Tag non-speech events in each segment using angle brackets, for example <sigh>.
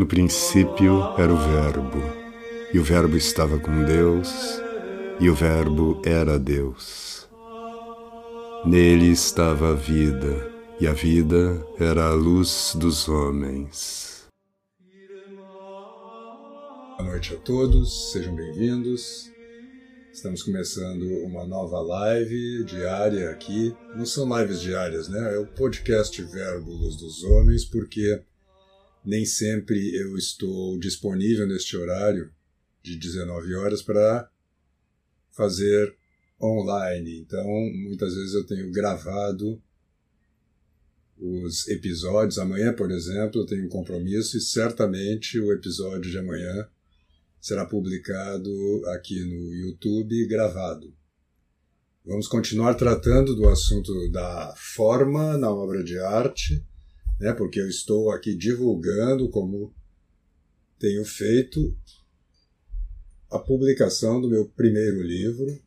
No princípio era o Verbo, e o Verbo estava com Deus, e o Verbo era Deus. Nele estava a vida, e a vida era a luz dos homens. Boa noite a todos, sejam bem-vindos. Estamos começando uma nova live diária aqui. Não são lives diárias, né? É o podcast Verbo Luz dos Homens, porque nem sempre eu estou disponível neste horário de 19 horas para fazer online. Então, muitas vezes eu tenho gravado os episódios. Amanhã, por exemplo, eu tenho um compromisso e certamente o episódio de amanhã será publicado aqui no YouTube gravado. Vamos continuar tratando do assunto da forma na obra de arte né, porque eu estou aqui divulgando, como tenho feito, a publicação do meu primeiro livro,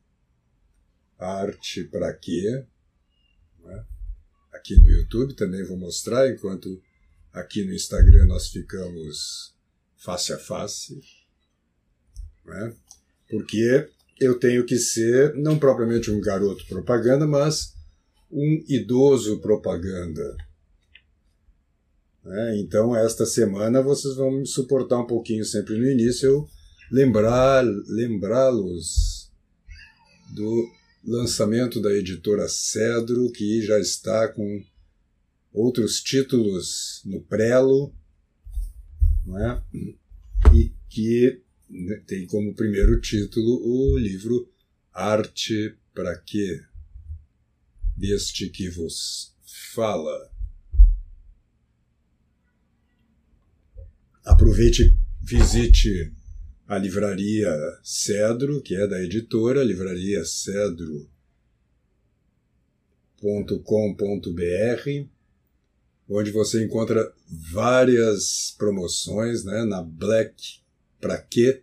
Arte para Quê? Né? Aqui no YouTube também vou mostrar, enquanto aqui no Instagram nós ficamos face a face. Né? Porque eu tenho que ser, não propriamente um garoto propaganda, mas um idoso propaganda né? Então, esta semana vocês vão me suportar um pouquinho sempre no início, eu lembrar, lembrá-los do lançamento da editora Cedro, que já está com outros títulos no prelo, é? e que né, tem como primeiro título o livro Arte para quê? Deste que vos fala. Aproveite, visite a livraria Cedro, que é da editora, livraria cedro.com.br, onde você encontra várias promoções né, na Black para quê?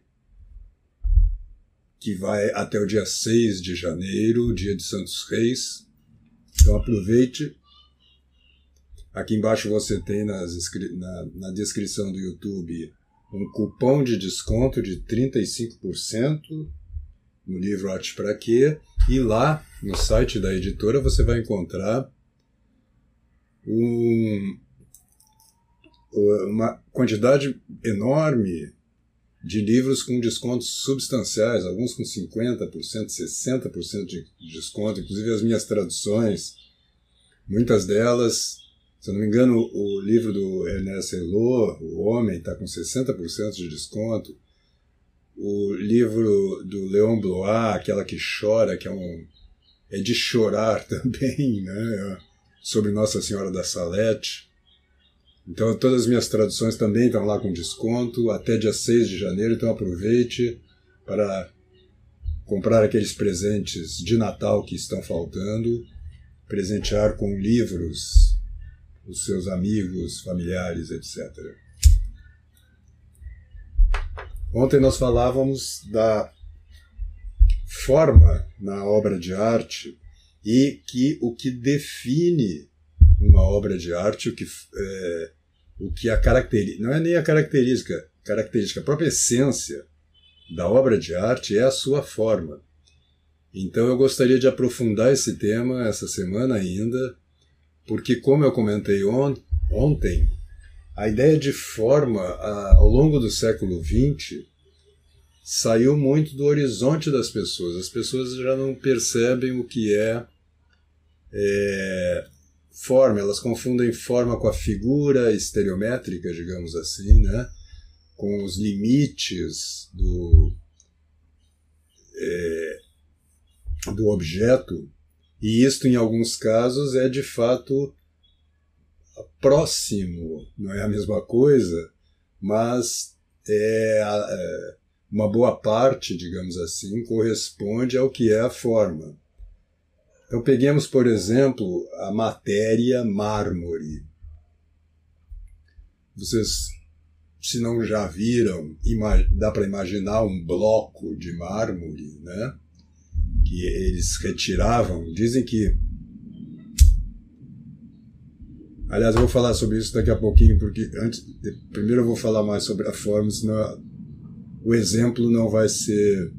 Que vai até o dia 6 de janeiro, dia de Santos Reis. Então aproveite Aqui embaixo você tem nas, na, na descrição do YouTube um cupom de desconto de 35% no livro Arte para Quê? E lá no site da editora você vai encontrar um, uma quantidade enorme de livros com descontos substanciais, alguns com 50%, 60% de desconto, inclusive as minhas traduções, muitas delas se eu não me engano, o livro do Ernest Hello, O Homem, está com 60% de desconto. O livro do Leon Blois, Aquela que Chora, que é um. é de chorar <laughs> também, né? Sobre Nossa Senhora da Salete. Então, todas as minhas traduções também estão lá com desconto, até dia 6 de janeiro, então aproveite para comprar aqueles presentes de Natal que estão faltando, presentear com livros os seus amigos, familiares, etc. Ontem nós falávamos da forma na obra de arte e que o que define uma obra de arte, o que, é, o que a caracteriza, não é nem a característica, característica, a própria essência da obra de arte é a sua forma. Então eu gostaria de aprofundar esse tema essa semana ainda, porque, como eu comentei on ontem, a ideia de forma, a, ao longo do século XX, saiu muito do horizonte das pessoas. As pessoas já não percebem o que é, é forma, elas confundem forma com a figura estereométrica, digamos assim, né? com os limites do, é, do objeto e isto, em alguns casos, é de fato próximo, não é a mesma coisa, mas é, é uma boa parte, digamos assim, corresponde ao que é a forma. Então, peguemos, por exemplo, a matéria mármore. Vocês, se não já viram, dá para imaginar um bloco de mármore, né? Que eles retiravam, dizem que Aliás, eu vou falar sobre isso daqui a pouquinho, porque antes, primeiro eu vou falar mais sobre a forma, senão o exemplo não vai ser,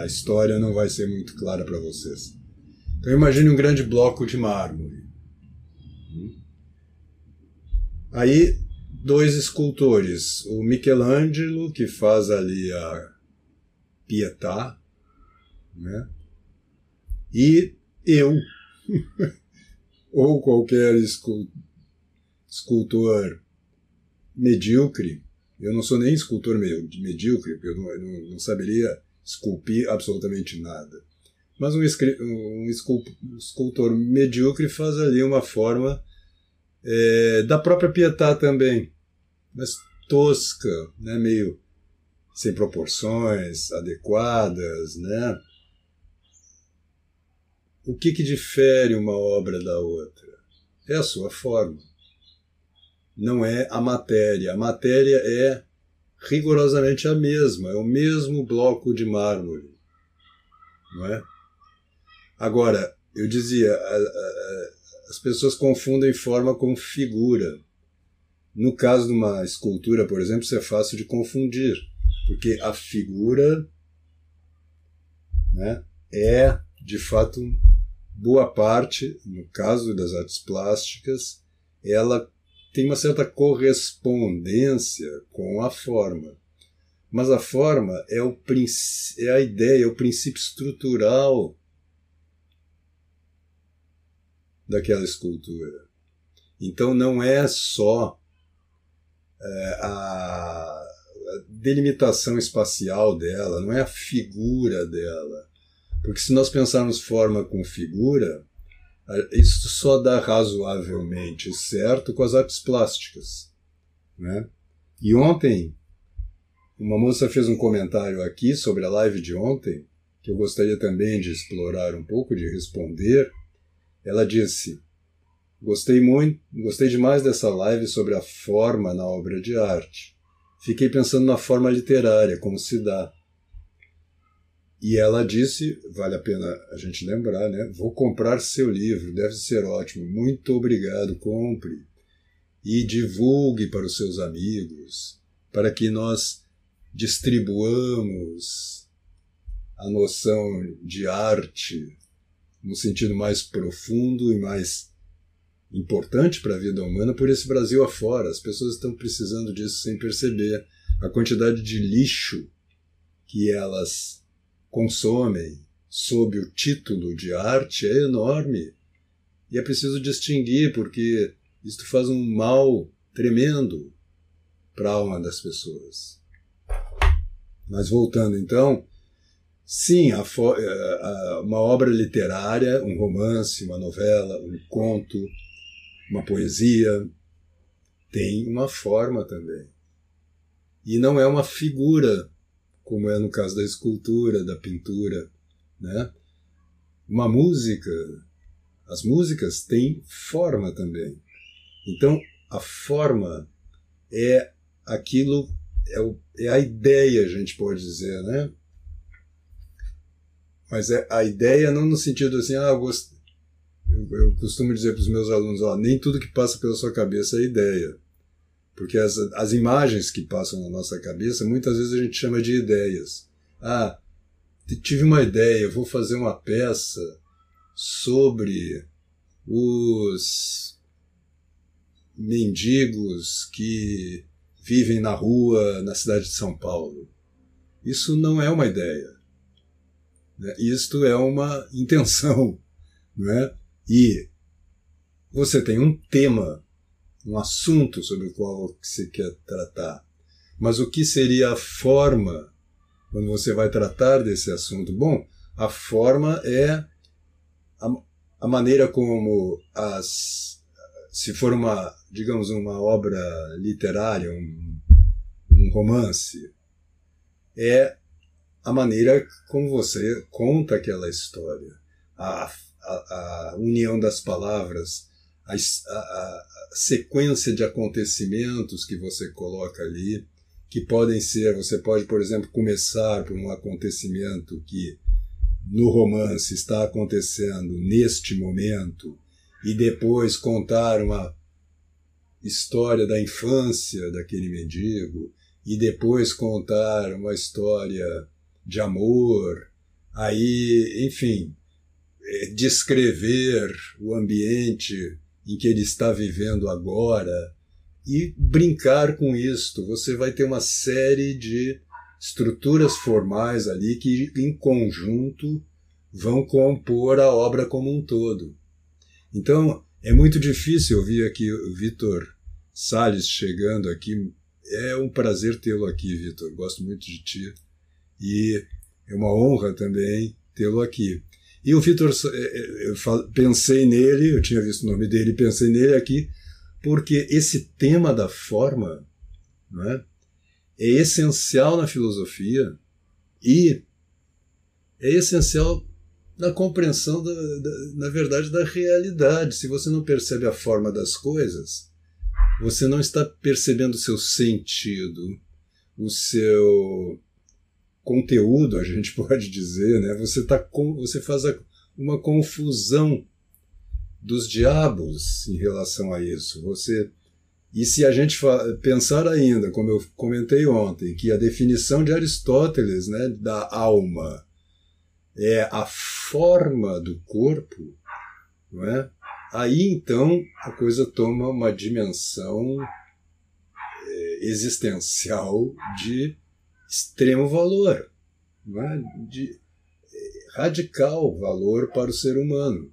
a história não vai ser muito clara para vocês. Então imagine um grande bloco de mármore. Aí, dois escultores, o Michelangelo, que faz ali a Pietà, né? e eu, <laughs> ou qualquer escultor medíocre, eu não sou nem escultor medíocre, eu não, não saberia esculpir absolutamente nada. Mas um, um escultor medíocre faz ali uma forma é, da própria Pietà também, mas tosca, né, meio sem proporções adequadas, né? O que, que difere uma obra da outra? É a sua forma. Não é a matéria. A matéria é rigorosamente a mesma, é o mesmo bloco de mármore. Não é? Agora, eu dizia, a, a, as pessoas confundem forma com figura. No caso de uma escultura, por exemplo, isso é fácil de confundir, porque a figura né, é, de fato, boa parte, no caso das artes plásticas, ela tem uma certa correspondência com a forma. Mas a forma é, o, é a ideia, é o princípio estrutural daquela escultura. Então não é só é, a delimitação espacial dela, não é a figura dela. Porque se nós pensarmos forma com figura, isso só dá razoavelmente certo com as artes plásticas. Né? E ontem, uma moça fez um comentário aqui sobre a live de ontem, que eu gostaria também de explorar um pouco, de responder, ela disse: Gostei muito, gostei demais dessa live sobre a forma na obra de arte. Fiquei pensando na forma literária, como se dá. E ela disse, vale a pena a gente lembrar, né? Vou comprar seu livro, deve ser ótimo. Muito obrigado, compre. E divulgue para os seus amigos, para que nós distribuamos a noção de arte no sentido mais profundo e mais importante para a vida humana por esse Brasil afora. As pessoas estão precisando disso sem perceber. A quantidade de lixo que elas consomem sob o título de arte é enorme. E é preciso distinguir, porque isto faz um mal tremendo para a alma das pessoas. Mas voltando então, Sim, a, eh, a, uma obra literária, um romance, uma novela, um conto, uma poesia, tem uma forma também. E não é uma figura, como é no caso da escultura, da pintura. Né? Uma música, as músicas têm forma também. Então, a forma é aquilo, é, o, é a ideia, a gente pode dizer, né? Mas é, a ideia não no sentido assim, ah, eu, gost... eu, eu costumo dizer para os meus alunos, ó, nem tudo que passa pela sua cabeça é ideia. Porque as, as imagens que passam na nossa cabeça, muitas vezes a gente chama de ideias. Ah, tive uma ideia, vou fazer uma peça sobre os mendigos que vivem na rua na cidade de São Paulo. Isso não é uma ideia. Né? Isto é uma intenção. <laughs> Né? E você tem um tema, um assunto sobre o qual você quer tratar. Mas o que seria a forma quando você vai tratar desse assunto? Bom, a forma é a, a maneira como as se for uma, digamos, uma obra literária, um, um romance, é a maneira como você conta aquela história, a, a, a união das palavras, a, a, sequência de acontecimentos que você coloca ali, que podem ser, você pode, por exemplo, começar por um acontecimento que no romance está acontecendo neste momento e depois contar uma história da infância daquele mendigo e depois contar uma história de amor, aí, enfim, é, descrever o ambiente em que ele está vivendo agora e brincar com isto. Você vai ter uma série de estruturas formais ali que, em conjunto, vão compor a obra como um todo. Então, é muito difícil ouvir aqui o Vitor Salles chegando aqui. É um prazer tê-lo aqui, Vitor. Gosto muito de ti. E é uma honra também tê-lo aqui. E o Vitor, é, eu pensei nele, eu tinha visto o nome dele, pensei nele aqui, porque esse tema da forma não é, é essencial na filosofia e é essencial na compreensão, da, da, na verdade, da realidade. Se você não percebe a forma das coisas, você não está percebendo o seu sentido, o seu conteúdo, a gente <laughs> pode dizer, né? Você, tá com, você faz a, uma confusão dos diabos em relação a isso. Você e se a gente pensar ainda, como eu comentei ontem, que a definição de Aristóteles, né, da alma é a forma do corpo, não é? Aí então a coisa toma uma dimensão é, existencial de extremo valor, de radical valor para o ser humano.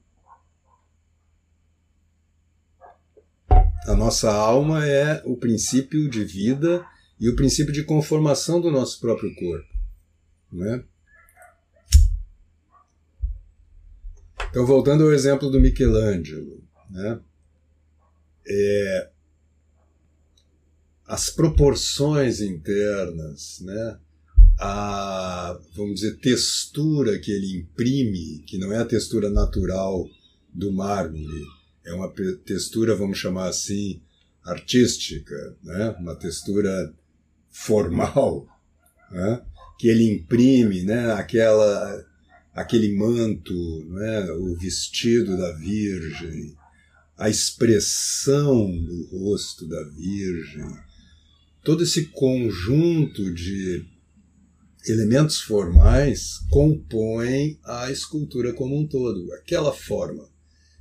A nossa alma é o princípio de vida e o princípio de conformação do nosso próprio corpo. Não é? Então, voltando ao exemplo do Michelangelo, né? É, as proporções internas, né? a, vamos dizer, textura que ele imprime, que não é a textura natural do mármore, é uma textura, vamos chamar assim, artística, né? uma textura formal, né? que ele imprime, né? aquela, aquele manto, né? o vestido da Virgem, a expressão do rosto da Virgem, todo esse conjunto de elementos formais compõem a escultura como um todo, aquela forma.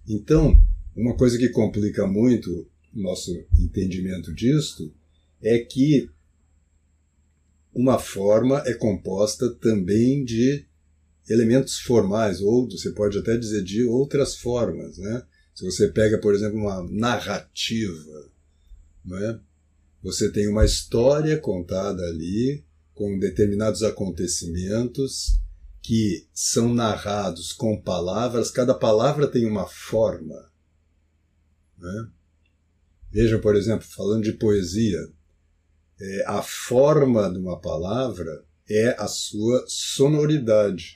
Então, uma coisa que complica muito o nosso entendimento disto é que uma forma é composta também de elementos formais, ou você pode até dizer de outras formas. Né? Se você pega, por exemplo, uma narrativa, não é? Você tem uma história contada ali com determinados acontecimentos que são narrados com palavras, cada palavra tem uma forma. Né? Vejam, por exemplo, falando de poesia, é, a forma de uma palavra é a sua sonoridade,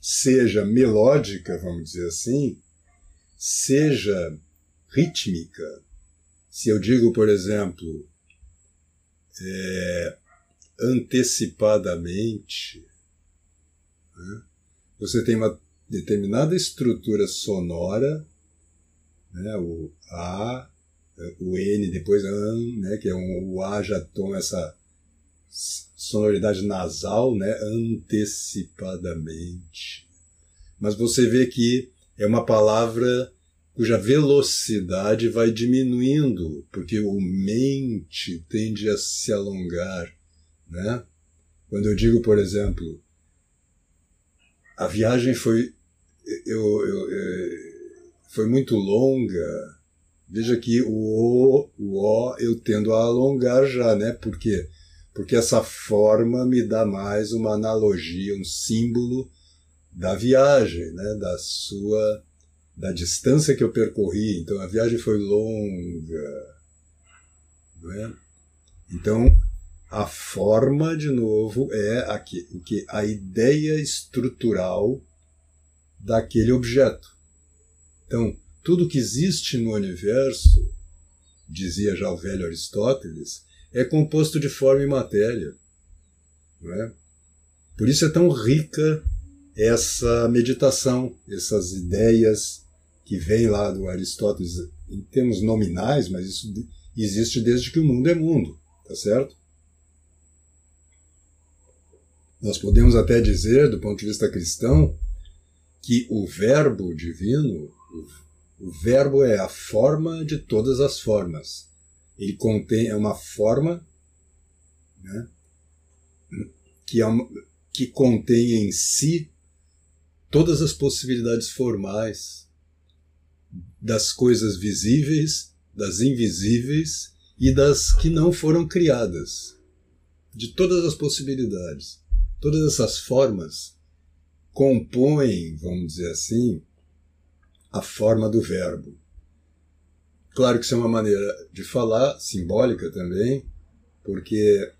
seja melódica, vamos dizer assim, seja rítmica. Se eu digo, por exemplo, é, antecipadamente. Né? Você tem uma determinada estrutura sonora, né? o A, o N, depois AN, né? que é um, o A já toma essa sonoridade nasal, né? antecipadamente. Mas você vê que é uma palavra cuja velocidade vai diminuindo, porque o mente tende a se alongar. Né? Quando eu digo, por exemplo, a viagem foi, eu, eu, é, foi muito longa, veja que o O, o O eu tendo a alongar já, né? Por quê? Porque essa forma me dá mais uma analogia, um símbolo da viagem, né? Da sua da distância que eu percorri. Então a viagem foi longa, não é? Então a forma, de novo, é aqui, o que a ideia estrutural daquele objeto. Então, tudo que existe no universo, dizia já o velho Aristóteles, é composto de forma e matéria. Não é? Por isso é tão rica essa meditação, essas ideias que vem lá do Aristóteles em termos nominais, mas isso existe desde que o mundo é mundo, tá certo? Nós podemos até dizer, do ponto de vista cristão, que o Verbo divino, o, Verbo é a forma de todas as formas. Ele contém é uma forma né, que, é uma, que contém em si todas as possibilidades formais das coisas visíveis, das invisíveis e das que não foram criadas. De todas as possibilidades. Todas essas formas compõem, vamos dizer assim, a forma do verbo. Claro que isso é uma maneira de falar, simbólica também, porque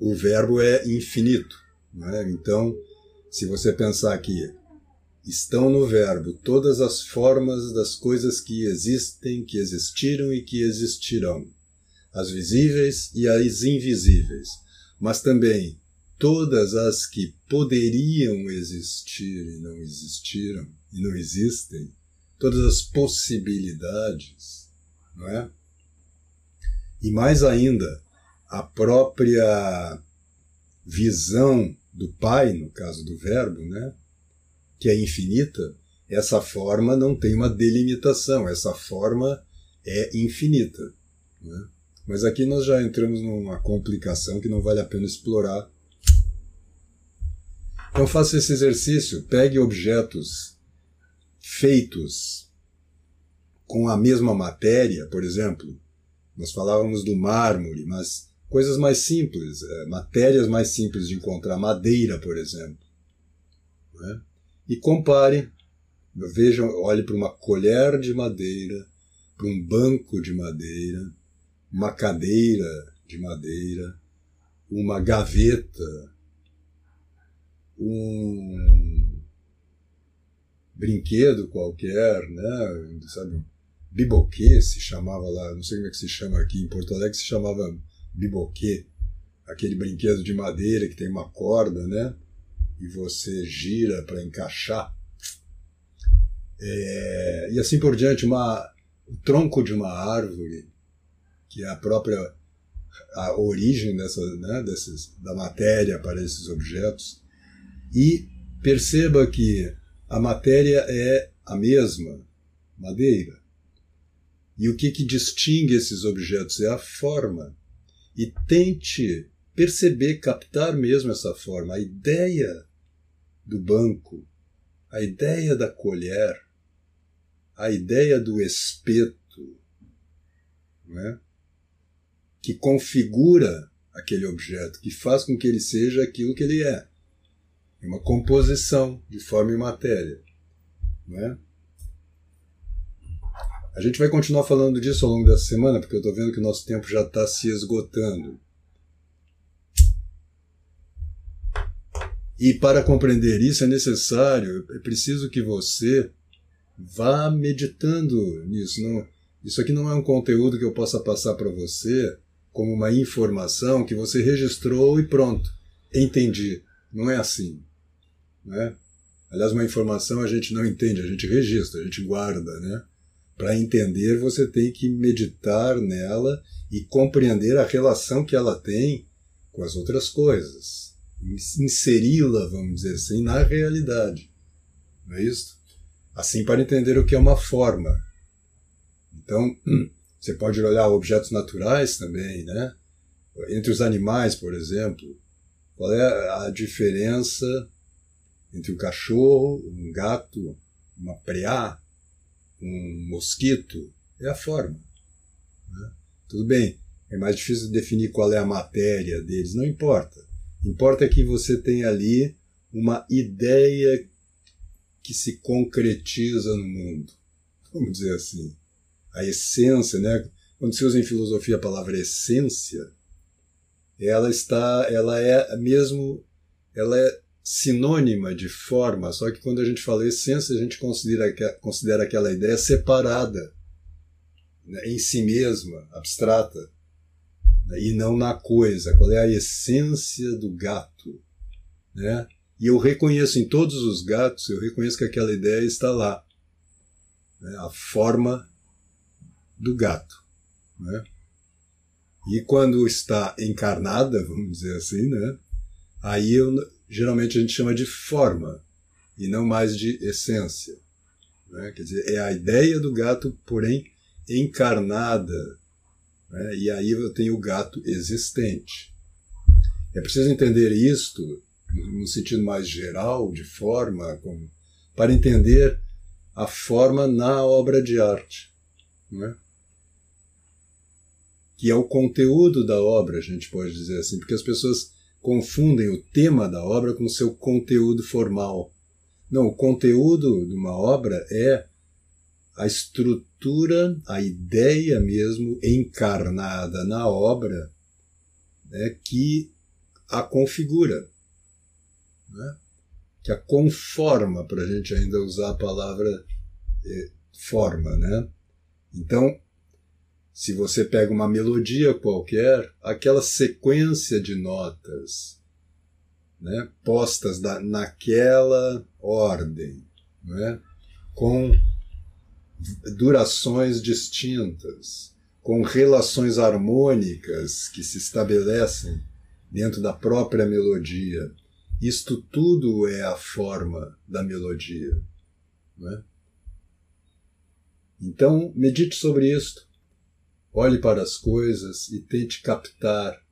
o verbo é infinito. É? Então, se você pensar que estão no verbo todas as formas das coisas que existem, que existiram e que existirão, as visíveis e as invisíveis, mas também todas as que poderiam existir e não existiram e não existem, todas as possibilidades, não é? E mais ainda, a própria visão do Pai, no caso do Verbo, né, que é infinita, essa forma não tem uma delimitação, essa forma é infinita. Né? Mas aqui nós já entramos numa complicação que não vale a pena explorar. Então faça esse exercício, pegue objetos feitos com a mesma matéria, por exemplo, nós falávamos do mármore, mas coisas mais simples, é, matérias mais simples de encontrar, madeira, por exemplo. Né? E compare, vejam, olhe para uma colher de madeira, para um banco de madeira, uma cadeira de madeira, uma gaveta, um brinquedo qualquer, né? Sabe, biboquê se chamava lá, não sei como é que se chama aqui em Porto Alegre, se chamava biboquê, aquele brinquedo de madeira que tem uma corda, né? E você gira para encaixar. É, e assim por diante, uma, o tronco de uma árvore, que é a própria a origem dessa, né, desses, da matéria para esses objetos. E perceba que a matéria é a mesma, madeira. E o que, que distingue esses objetos é a forma e tente perceber, captar mesmo essa forma. A ideia do banco, a ideia da colher, a ideia do espeto, não é? que configura aquele objeto, que faz com que ele seja aquilo que ele é. É uma composição de forma e matéria. Não é? A gente vai continuar falando disso ao longo dessa semana, porque eu estou vendo que o nosso tempo já está se esgotando. E para compreender isso é necessário, é preciso que você vá meditando nisso. Não, isso aqui não é um conteúdo que eu possa passar para você como uma informação que você registrou e pronto, entendi. Não é assim. Né? Aliás, uma informação a gente não entende, a gente registra, a gente guarda, né? Para entender, você tem que meditar nela e compreender a relação que ela tem com as outras coisas. Inseri-la, vamos dizer assim, na realidade. Não é isso? Assim, para entender o que é uma forma. Então, <clears throat> você pode olhar objetos naturais também, né? Entre os animais, por exemplo, qual é a diferença entre um cachorro, um gato, uma preá, um mosquito, é a forma. Né? Tudo bem, é mais difícil definir qual é a matéria deles, não importa. Importa que você tenha ali uma ideia que se concretiza no mundo, vamos dizer assim. A essência, né? Quando se usa em filosofia a palavra essência, ela está, ela é mesmo, ela é sinônima de forma, só que quando a gente fala essência, a gente considera, considera aquela ideia separada, né, em si mesma, abstrata, e não na coisa. Qual é a essência do gato? Né? E eu reconheço em todos os gatos, eu reconheço que aquela ideia está lá. né, a forma do gato. Né? E quando está encarnada, vamos dizer assim, né, aí eu, geralmente a gente chama de forma e não mais de essência. Né? Quer dizer, é a ideia do gato, porém encarnada. Né? E aí eu tenho o gato existente. É preciso entender isto no sentido mais geral, de forma, como, para entender a forma na obra de arte. Né? Que é o conteúdo da obra, a gente pode dizer assim, porque as pessoas confundem o tema da obra com o seu conteúdo formal. Não, o conteúdo de uma obra é a estrutura, a ideia mesmo encarnada na obra né, que a configura, né, que a conforma, para a gente ainda usar a palavra eh, forma. Né? Então, se você pega uma melodia qualquer, aquela sequência de notas né, postas da, naquela ordem, né, com durações distintas, com relações harmônicas que se estabelecem dentro da própria melodia. Isto tudo é a forma da melodia. Né? Então, medite sobre isto. Olhe para as coisas e tente captar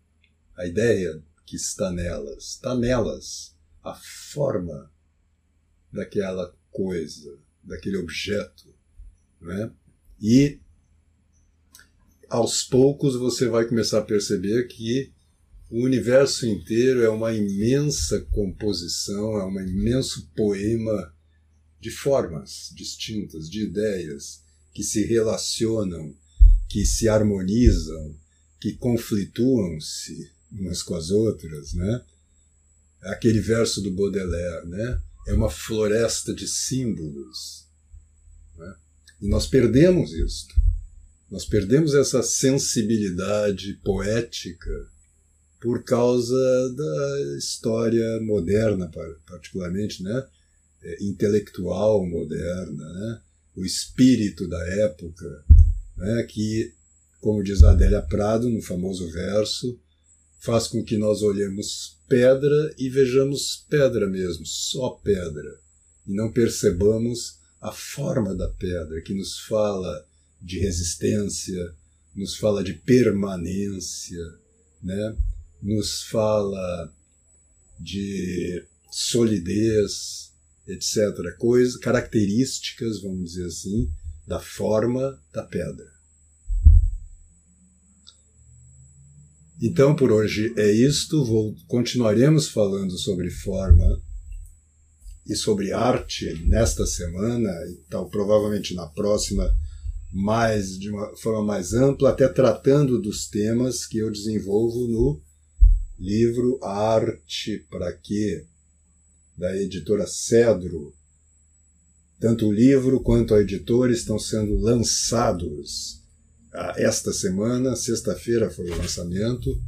a ideia que está nelas. Está nelas a forma daquela coisa, daquele objeto. Né? E aos poucos você vai começar a perceber que o universo inteiro é uma imensa composição, é um imenso poema de formas distintas, de ideias que se relacionam, que se harmonizam, que conflituam-se umas com as outras, né? Aquele verso do Baudelaire, né? É uma floresta de símbolos. E nós perdemos isto. Nós perdemos essa sensibilidade poética por causa da história moderna, particularmente, né? É, intelectual moderna, né? o espírito da época, né? que, como diz Adélia Prado no famoso verso, faz com que nós olhemos pedra e vejamos pedra mesmo, só pedra, e não percebamos a forma da pedra, que nos fala de resistência, nos fala de permanência, né? nos fala de solidez, etc. Coisas, características, vamos dizer assim, da forma da pedra. Então, por hoje é isto. Vou, continuaremos falando sobre forma e sobre arte nesta semana e tal, provavelmente na próxima, mais de uma forma mais ampla, até tratando dos temas que eu desenvolvo no livro Arte para quê? da editora Cedro. Tanto o livro quanto a editora estão sendo lançados esta semana, sexta-feira foi o lançamento.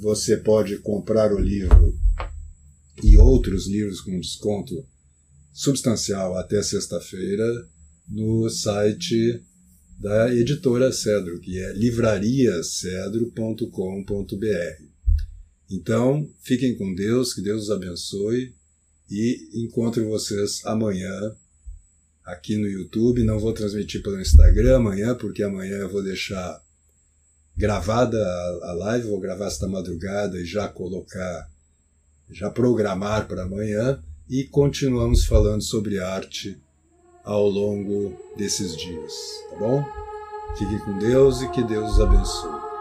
Você pode comprar o livro e outros livros com desconto substancial até sexta-feira no site da editora Cedro, que é livrariacedro.com.br. Então, fiquem com Deus, que Deus os abençoe e encontro vocês amanhã aqui no YouTube. Não vou transmitir pelo Instagram amanhã, porque amanhã eu vou deixar gravada a live, vou gravar esta madrugada e já colocar, já programar para amanhã e continuamos falando sobre arte ao longo desses dias, tá bom? Fiquem com Deus e que Deus os abençoe.